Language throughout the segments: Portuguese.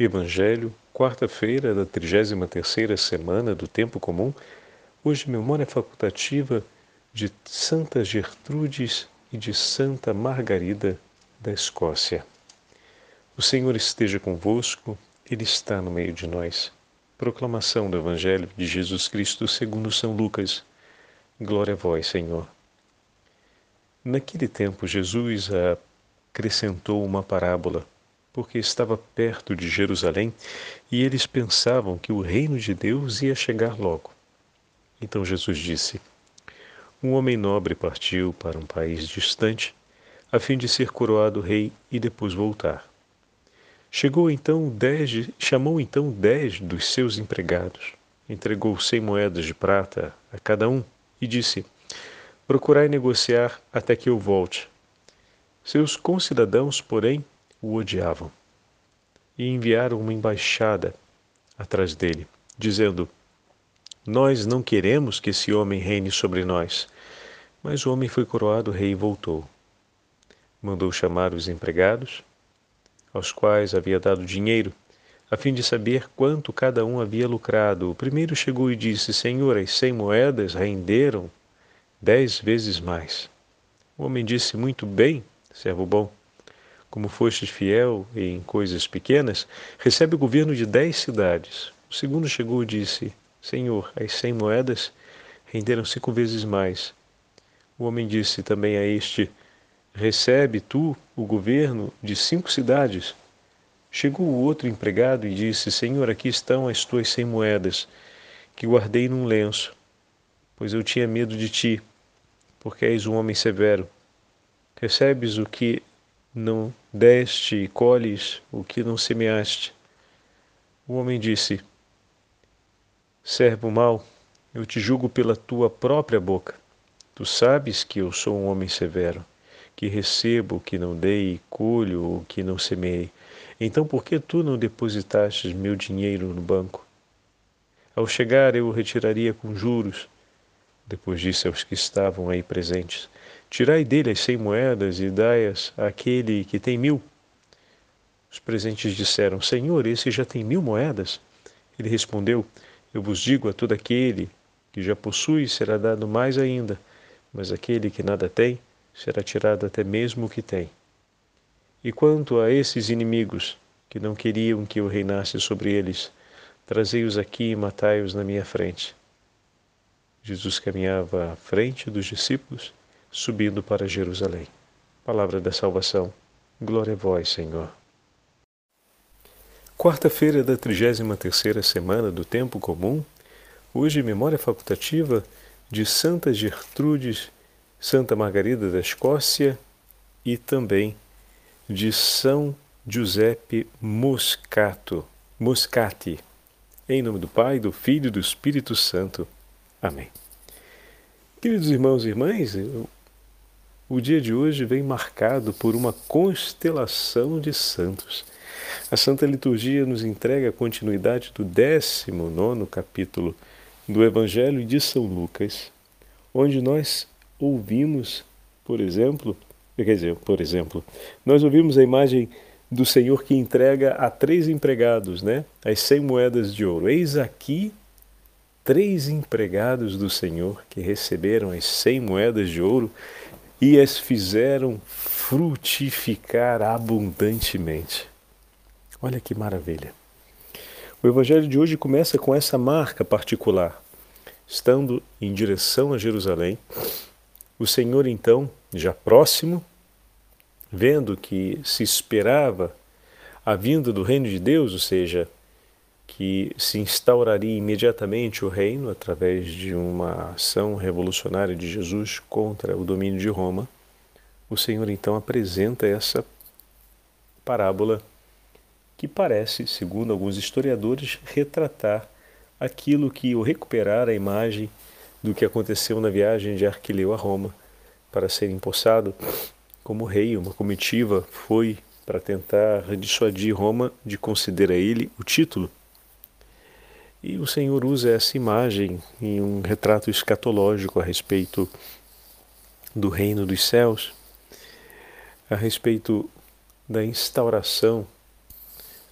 Evangelho, quarta-feira da 33ª semana do Tempo Comum, hoje memória facultativa de Santa Gertrudes e de Santa Margarida da Escócia. O Senhor esteja convosco, Ele está no meio de nós. Proclamação do Evangelho de Jesus Cristo segundo São Lucas. Glória a vós, Senhor. Naquele tempo, Jesus acrescentou uma parábola porque estava perto de Jerusalém e eles pensavam que o reino de Deus ia chegar logo. Então Jesus disse: Um homem nobre partiu para um país distante, a fim de ser coroado rei e depois voltar. Chegou então dez, chamou então dez dos seus empregados, entregou cem moedas de prata a cada um e disse: Procurai negociar até que eu volte. Seus concidadãos, porém, o odiavam e enviaram uma embaixada atrás dele, dizendo: Nós não queremos que esse homem reine sobre nós. Mas o homem foi coroado rei e voltou. Mandou chamar os empregados, aos quais havia dado dinheiro, a fim de saber quanto cada um havia lucrado. O primeiro chegou e disse: Senhor, as cem moedas renderam dez vezes mais. O homem disse: Muito bem, servo bom como fostes fiel em coisas pequenas, recebe o governo de dez cidades. O segundo chegou e disse: Senhor, as cem moedas renderam cinco vezes mais. O homem disse também a este: Recebe tu o governo de cinco cidades. Chegou o outro empregado e disse: Senhor, aqui estão as tuas cem moedas, que guardei num lenço, pois eu tinha medo de ti, porque és um homem severo. Recebes o que não deste e colhes o que não semeaste. O homem disse: Servo mau, eu te julgo pela tua própria boca. Tu sabes que eu sou um homem severo, que recebo o que não dei e colho o que não semeei. Então por que tu não depositaste meu dinheiro no banco? Ao chegar eu o retiraria com juros. Depois disse aos que estavam aí presentes: Tirai dele as cem moedas e dai-as àquele que tem mil. Os presentes disseram: Senhor, esse já tem mil moedas. Ele respondeu: Eu vos digo a todo aquele que já possui será dado mais ainda, mas aquele que nada tem será tirado até mesmo o que tem. E quanto a esses inimigos que não queriam que eu reinasse sobre eles, trazei-os aqui e matai-os na minha frente. Jesus caminhava à frente dos discípulos subindo para Jerusalém. Palavra da salvação. Glória a vós, Senhor. Quarta-feira da 33ª semana do Tempo Comum. Hoje memória facultativa de Santa Gertrudes, Santa Margarida da Escócia e também de São Giuseppe Moscato, Moscati. Em nome do Pai, do Filho e do Espírito Santo. Amém. Queridos irmãos e irmãs, o dia de hoje vem marcado por uma constelação de santos. A Santa Liturgia nos entrega a continuidade do 19 capítulo do Evangelho de São Lucas, onde nós ouvimos, por exemplo, quer dizer, por exemplo, nós ouvimos a imagem do Senhor que entrega a três empregados, né, as cem moedas de ouro. Eis aqui três empregados do Senhor que receberam as cem moedas de ouro e as fizeram frutificar abundantemente. Olha que maravilha. O Evangelho de hoje começa com essa marca particular. Estando em direção a Jerusalém, o Senhor, então, já próximo, vendo que se esperava a vinda do reino de Deus, ou seja, que se instauraria imediatamente o reino através de uma ação revolucionária de Jesus contra o domínio de Roma, o Senhor então apresenta essa parábola que parece, segundo alguns historiadores, retratar aquilo que ou recuperar a imagem do que aconteceu na viagem de Arquileu a Roma para ser empossado como rei. Uma comitiva foi para tentar dissuadir Roma de conceder a ele o título e o Senhor usa essa imagem em um retrato escatológico a respeito do reino dos céus, a respeito da instauração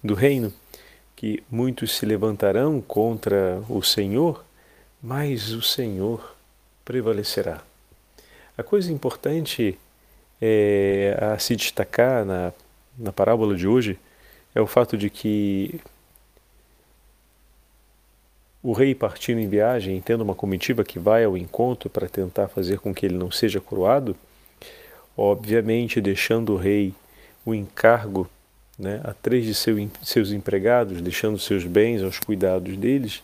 do reino que muitos se levantarão contra o Senhor, mas o Senhor prevalecerá. A coisa importante é, a se destacar na, na parábola de hoje é o fato de que o rei partindo em viagem, tendo uma comitiva que vai ao encontro para tentar fazer com que ele não seja coroado, obviamente deixando o rei o encargo né, a três de seu, seus empregados, deixando seus bens aos cuidados deles,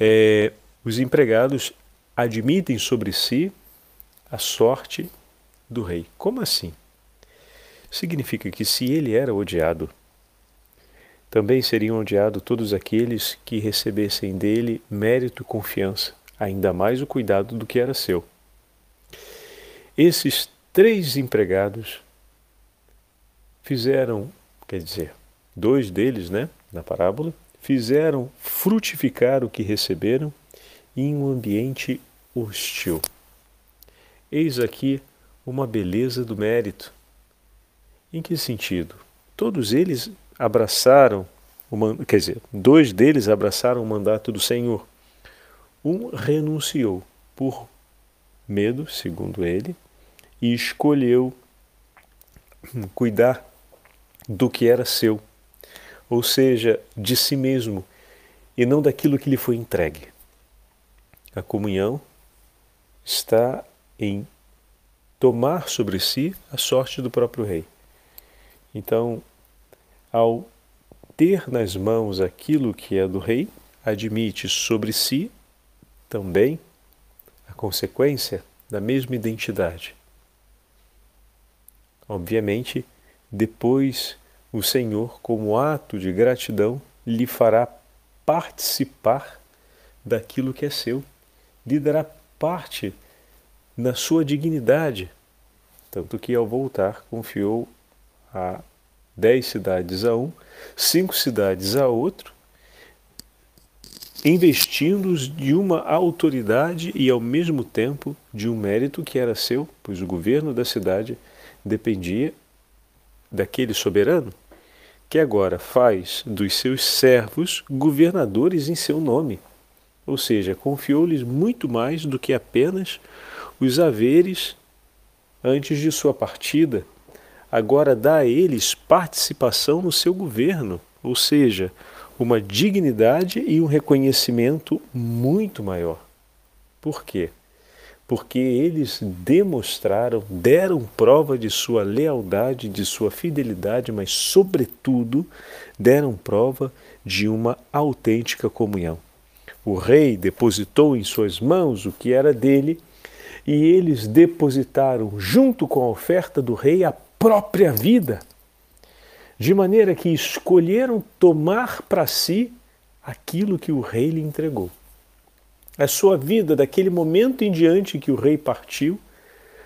é, os empregados admitem sobre si a sorte do rei. Como assim? Significa que se ele era odiado, também seriam odiados todos aqueles que recebessem dele mérito e confiança, ainda mais o cuidado do que era seu. Esses três empregados fizeram, quer dizer, dois deles, né, na parábola, fizeram frutificar o que receberam em um ambiente hostil. Eis aqui uma beleza do mérito. Em que sentido? Todos eles abraçaram, o, quer dizer, dois deles abraçaram o mandato do Senhor. Um renunciou por medo, segundo ele, e escolheu cuidar do que era seu, ou seja, de si mesmo, e não daquilo que lhe foi entregue. A comunhão está em tomar sobre si a sorte do próprio rei. Então, ao ter nas mãos aquilo que é do rei, admite sobre si também a consequência da mesma identidade. Obviamente, depois o Senhor, como ato de gratidão, lhe fará participar daquilo que é seu, lhe dará parte na sua dignidade. Tanto que, ao voltar, confiou a dez cidades a um, cinco cidades a outro, investindo-os de uma autoridade e, ao mesmo tempo, de um mérito que era seu, pois o governo da cidade dependia daquele soberano, que agora faz dos seus servos governadores em seu nome. Ou seja, confiou-lhes muito mais do que apenas os haveres antes de sua partida agora dá a eles participação no seu governo, ou seja, uma dignidade e um reconhecimento muito maior. Por quê? Porque eles demonstraram, deram prova de sua lealdade, de sua fidelidade, mas, sobretudo, deram prova de uma autêntica comunhão. O rei depositou em suas mãos o que era dele e eles depositaram, junto com a oferta do rei, a própria vida, de maneira que escolheram tomar para si aquilo que o rei lhe entregou. A sua vida, daquele momento em diante que o rei partiu,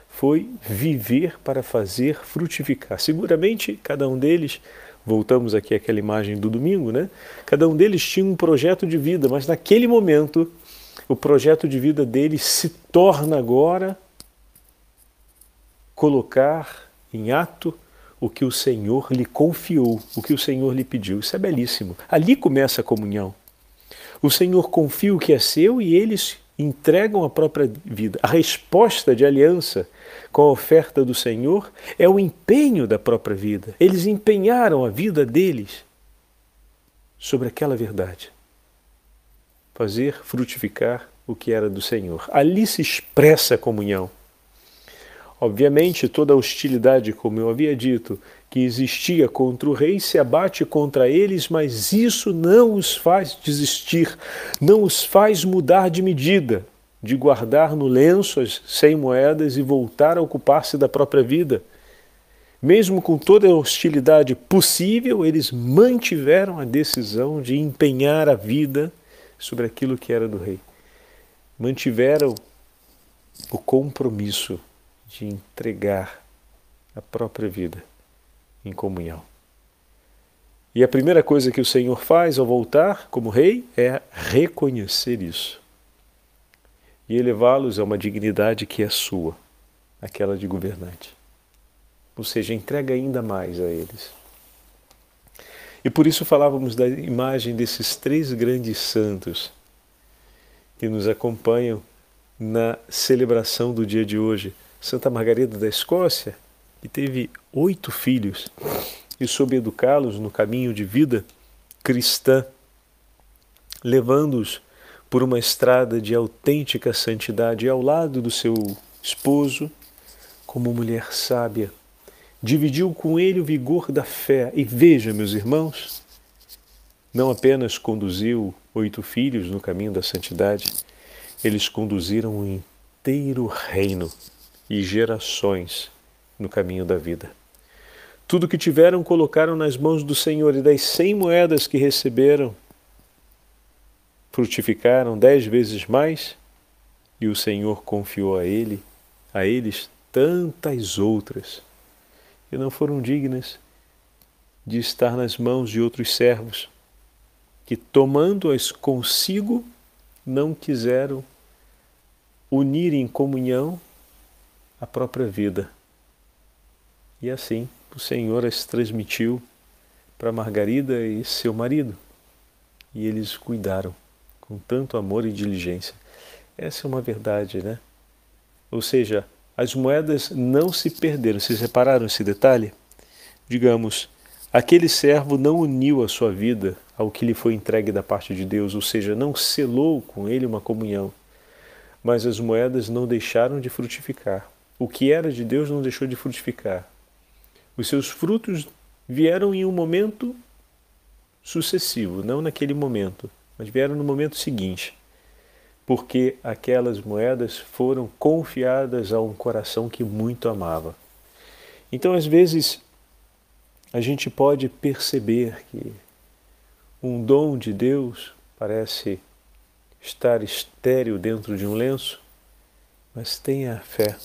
foi viver para fazer frutificar. Seguramente, cada um deles, voltamos aqui àquela imagem do domingo, né? Cada um deles tinha um projeto de vida, mas naquele momento, o projeto de vida deles se torna agora colocar em ato o que o Senhor lhe confiou, o que o Senhor lhe pediu. Isso é belíssimo. Ali começa a comunhão. O Senhor confia o que é seu e eles entregam a própria vida. A resposta de aliança com a oferta do Senhor é o empenho da própria vida. Eles empenharam a vida deles sobre aquela verdade. Fazer frutificar o que era do Senhor. Ali se expressa a comunhão. Obviamente, toda a hostilidade, como eu havia dito, que existia contra o rei se abate contra eles, mas isso não os faz desistir, não os faz mudar de medida, de guardar no lenço as cem moedas e voltar a ocupar-se da própria vida. Mesmo com toda a hostilidade possível, eles mantiveram a decisão de empenhar a vida sobre aquilo que era do rei. Mantiveram o compromisso de entregar a própria vida em comunhão. E a primeira coisa que o Senhor faz ao voltar como rei é reconhecer isso e elevá-los a uma dignidade que é sua, aquela de governante. Ou seja, entrega ainda mais a eles. E por isso falávamos da imagem desses três grandes santos que nos acompanham na celebração do dia de hoje. Santa Margarida da Escócia, que teve oito filhos e soube educá-los no caminho de vida cristã, levando-os por uma estrada de autêntica santidade ao lado do seu esposo, como mulher sábia dividiu com ele o vigor da fé. E veja, meus irmãos, não apenas conduziu oito filhos no caminho da santidade, eles conduziram um inteiro reino e gerações no caminho da vida. Tudo que tiveram colocaram nas mãos do Senhor, e das cem moedas que receberam, frutificaram dez vezes mais, e o Senhor confiou a ele, a eles tantas outras que não foram dignas de estar nas mãos de outros servos, que tomando-as consigo não quiseram unir em comunhão a própria vida. E assim o Senhor as transmitiu para Margarida e seu marido, e eles cuidaram com tanto amor e diligência. Essa é uma verdade, né? Ou seja, as moedas não se perderam. Vocês repararam esse detalhe? Digamos, aquele servo não uniu a sua vida ao que lhe foi entregue da parte de Deus, ou seja, não selou com ele uma comunhão. Mas as moedas não deixaram de frutificar. O que era de Deus não deixou de frutificar. Os seus frutos vieram em um momento sucessivo, não naquele momento, mas vieram no momento seguinte porque aquelas moedas foram confiadas a um coração que muito amava. Então, às vezes, a gente pode perceber que um dom de Deus parece estar estéril dentro de um lenço, mas tenha fé.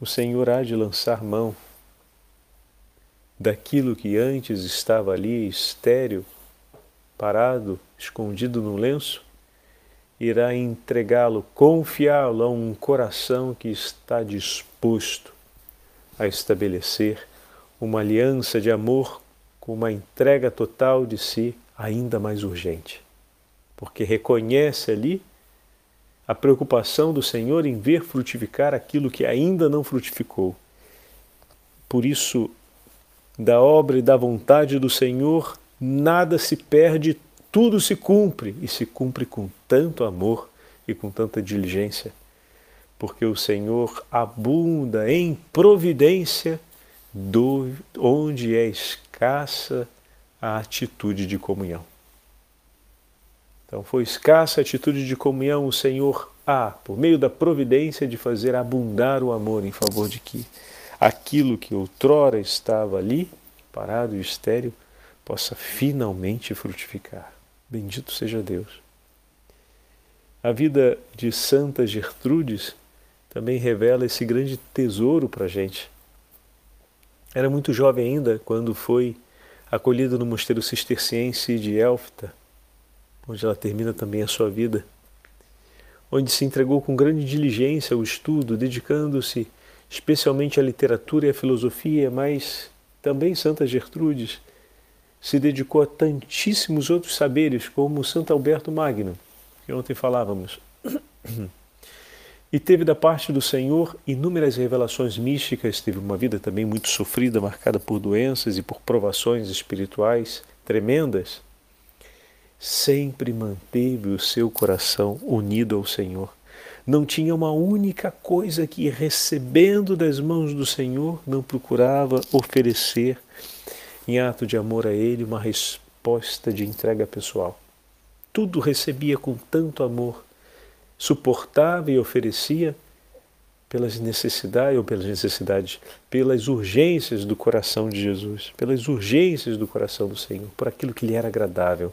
O Senhor há de lançar mão daquilo que antes estava ali estéril, parado, escondido no lenço, irá entregá-lo, confiá-lo a um coração que está disposto a estabelecer uma aliança de amor com uma entrega total de si ainda mais urgente. Porque reconhece ali a preocupação do Senhor em ver frutificar aquilo que ainda não frutificou. Por isso, da obra e da vontade do Senhor, nada se perde, tudo se cumpre e se cumpre com tanto amor e com tanta diligência, porque o Senhor abunda em providência do, onde é escassa a atitude de comunhão. Então, foi escassa a atitude de comunhão, o Senhor há, por meio da providência, de fazer abundar o amor em favor de que aquilo que outrora estava ali, parado e estéril, possa finalmente frutificar. Bendito seja Deus. A vida de Santa Gertrudes também revela esse grande tesouro para a gente. Era muito jovem ainda quando foi acolhida no mosteiro cisterciense de Elfta, onde ela termina também a sua vida, onde se entregou com grande diligência ao estudo, dedicando-se especialmente à literatura e à filosofia, mas também Santa Gertrudes se dedicou a tantíssimos outros saberes, como Santo Alberto Magno, que ontem falávamos. E teve da parte do Senhor inúmeras revelações místicas, teve uma vida também muito sofrida, marcada por doenças e por provações espirituais tremendas. Sempre manteve o seu coração unido ao Senhor. Não tinha uma única coisa que, recebendo das mãos do Senhor, não procurava oferecer em ato de amor a Ele, uma resposta de entrega pessoal. Tudo recebia com tanto amor, suportava e oferecia pelas necessidades ou pelas necessidades, pelas urgências do coração de Jesus, pelas urgências do coração do Senhor, por aquilo que lhe era agradável.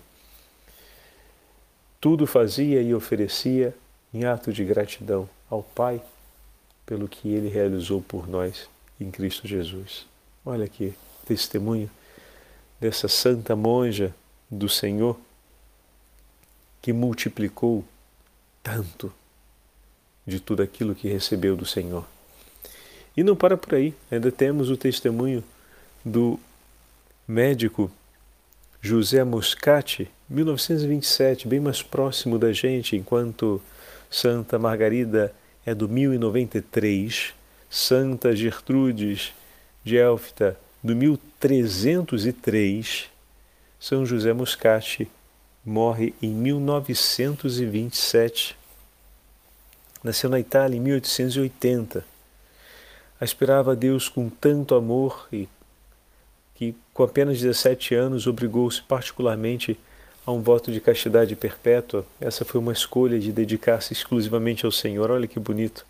Tudo fazia e oferecia em ato de gratidão ao Pai pelo que ele realizou por nós em Cristo Jesus. Olha aqui, testemunho dessa santa monja do Senhor que multiplicou tanto de tudo aquilo que recebeu do Senhor. E não para por aí, ainda temos o testemunho do médico José Moscati, 1927, bem mais próximo da gente, enquanto Santa Margarida é do 1093, Santa Gertrudes de Elfta, do 1303, São José Moscati morre em 1927. Nasceu na Itália em 1880. Aspirava a Deus com tanto amor e com apenas 17 anos, obrigou-se particularmente a um voto de castidade perpétua. Essa foi uma escolha de dedicar-se exclusivamente ao Senhor. Olha que bonito.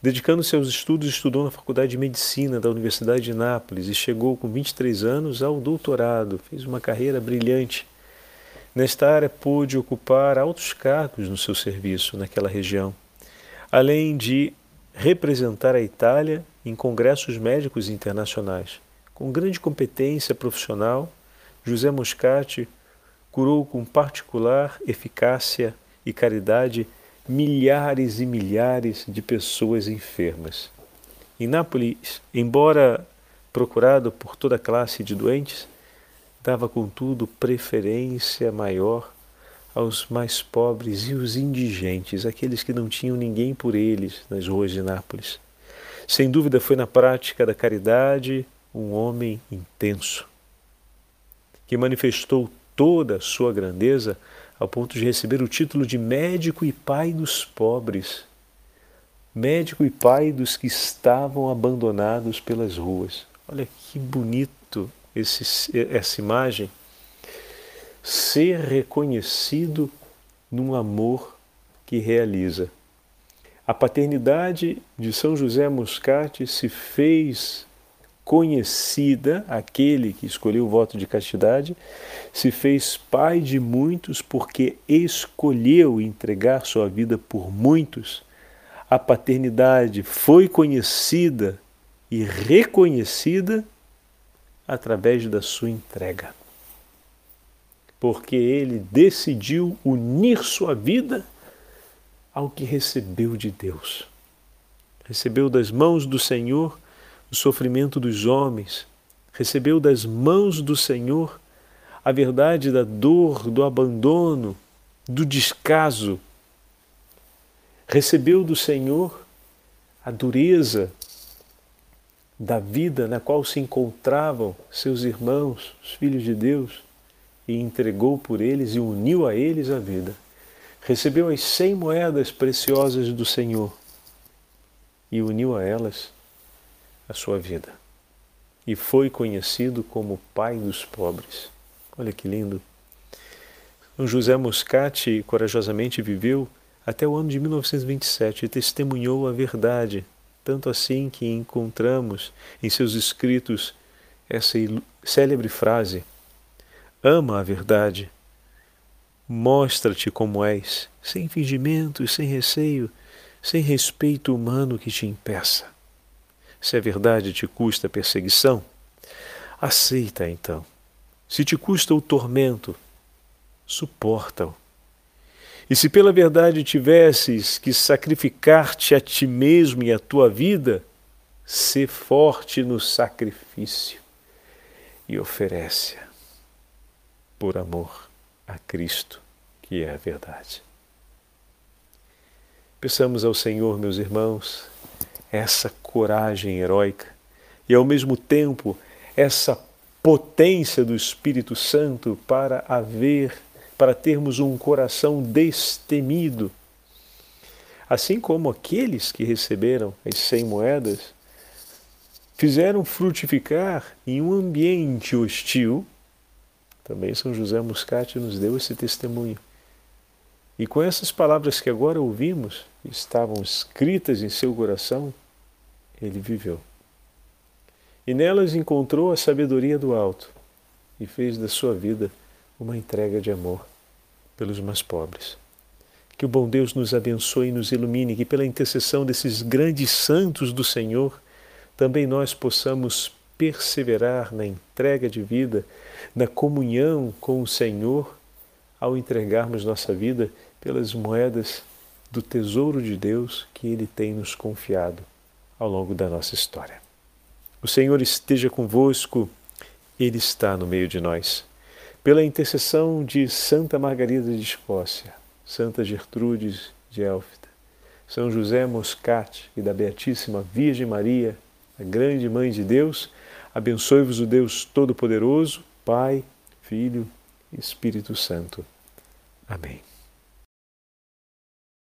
Dedicando-se aos estudos, estudou na Faculdade de Medicina da Universidade de Nápoles e chegou com 23 anos ao doutorado. Fez uma carreira brilhante. Nesta área, pôde ocupar altos cargos no seu serviço naquela região, além de representar a Itália em congressos médicos internacionais. Com grande competência profissional, José Moscati curou com particular eficácia e caridade milhares e milhares de pessoas enfermas. Em Nápoles, embora procurado por toda classe de doentes, dava contudo preferência maior aos mais pobres e os indigentes, aqueles que não tinham ninguém por eles nas ruas de Nápoles. Sem dúvida foi na prática da caridade um homem intenso, que manifestou toda a sua grandeza ao ponto de receber o título de médico e pai dos pobres, médico e pai dos que estavam abandonados pelas ruas. Olha que bonito esse, essa imagem. Ser reconhecido num amor que realiza. A paternidade de São José Moscati se fez conhecida, aquele que escolheu o voto de castidade, se fez pai de muitos porque escolheu entregar sua vida por muitos. A paternidade foi conhecida e reconhecida através da sua entrega. Porque ele decidiu unir sua vida ao que recebeu de Deus. Recebeu das mãos do Senhor o sofrimento dos homens, recebeu das mãos do Senhor a verdade da dor, do abandono, do descaso. Recebeu do Senhor a dureza da vida na qual se encontravam seus irmãos, os filhos de Deus, e entregou por eles e uniu a eles a vida. Recebeu as cem moedas preciosas do Senhor e uniu a elas a sua vida. E foi conhecido como pai dos pobres. Olha que lindo. O José Moscati corajosamente viveu até o ano de 1927 e testemunhou a verdade, tanto assim que encontramos em seus escritos essa célebre frase: Ama a verdade, mostra-te como és, sem fingimentos, sem receio, sem respeito humano que te impeça. Se a verdade te custa perseguição, aceita então. Se te custa o tormento, suporta-o. E se pela verdade tivesses que sacrificar-te a ti mesmo e a tua vida, sê forte no sacrifício e oferece-a por amor a Cristo, que é a verdade. Peçamos ao Senhor, meus irmãos, essa coragem heróica e, ao mesmo tempo, essa potência do Espírito Santo para haver, para termos um coração destemido. Assim como aqueles que receberam as cem moedas fizeram frutificar em um ambiente hostil, também São José Muscati nos deu esse testemunho. E com essas palavras que agora ouvimos, estavam escritas em seu coração, ele viveu. E nelas encontrou a sabedoria do alto e fez da sua vida uma entrega de amor pelos mais pobres. Que o bom Deus nos abençoe e nos ilumine, que pela intercessão desses grandes santos do Senhor, também nós possamos perseverar na entrega de vida, na comunhão com o Senhor, ao entregarmos nossa vida pelas moedas do tesouro de Deus que Ele tem nos confiado ao longo da nossa história. O Senhor esteja convosco, Ele está no meio de nós. pela intercessão de Santa Margarida de Escócia, Santa Gertrudes de Elfta, São José Moscati e da Beatíssima Virgem Maria, a grande Mãe de Deus, abençoe-vos o Deus Todo-Poderoso, Pai, Filho e Espírito Santo. Amém.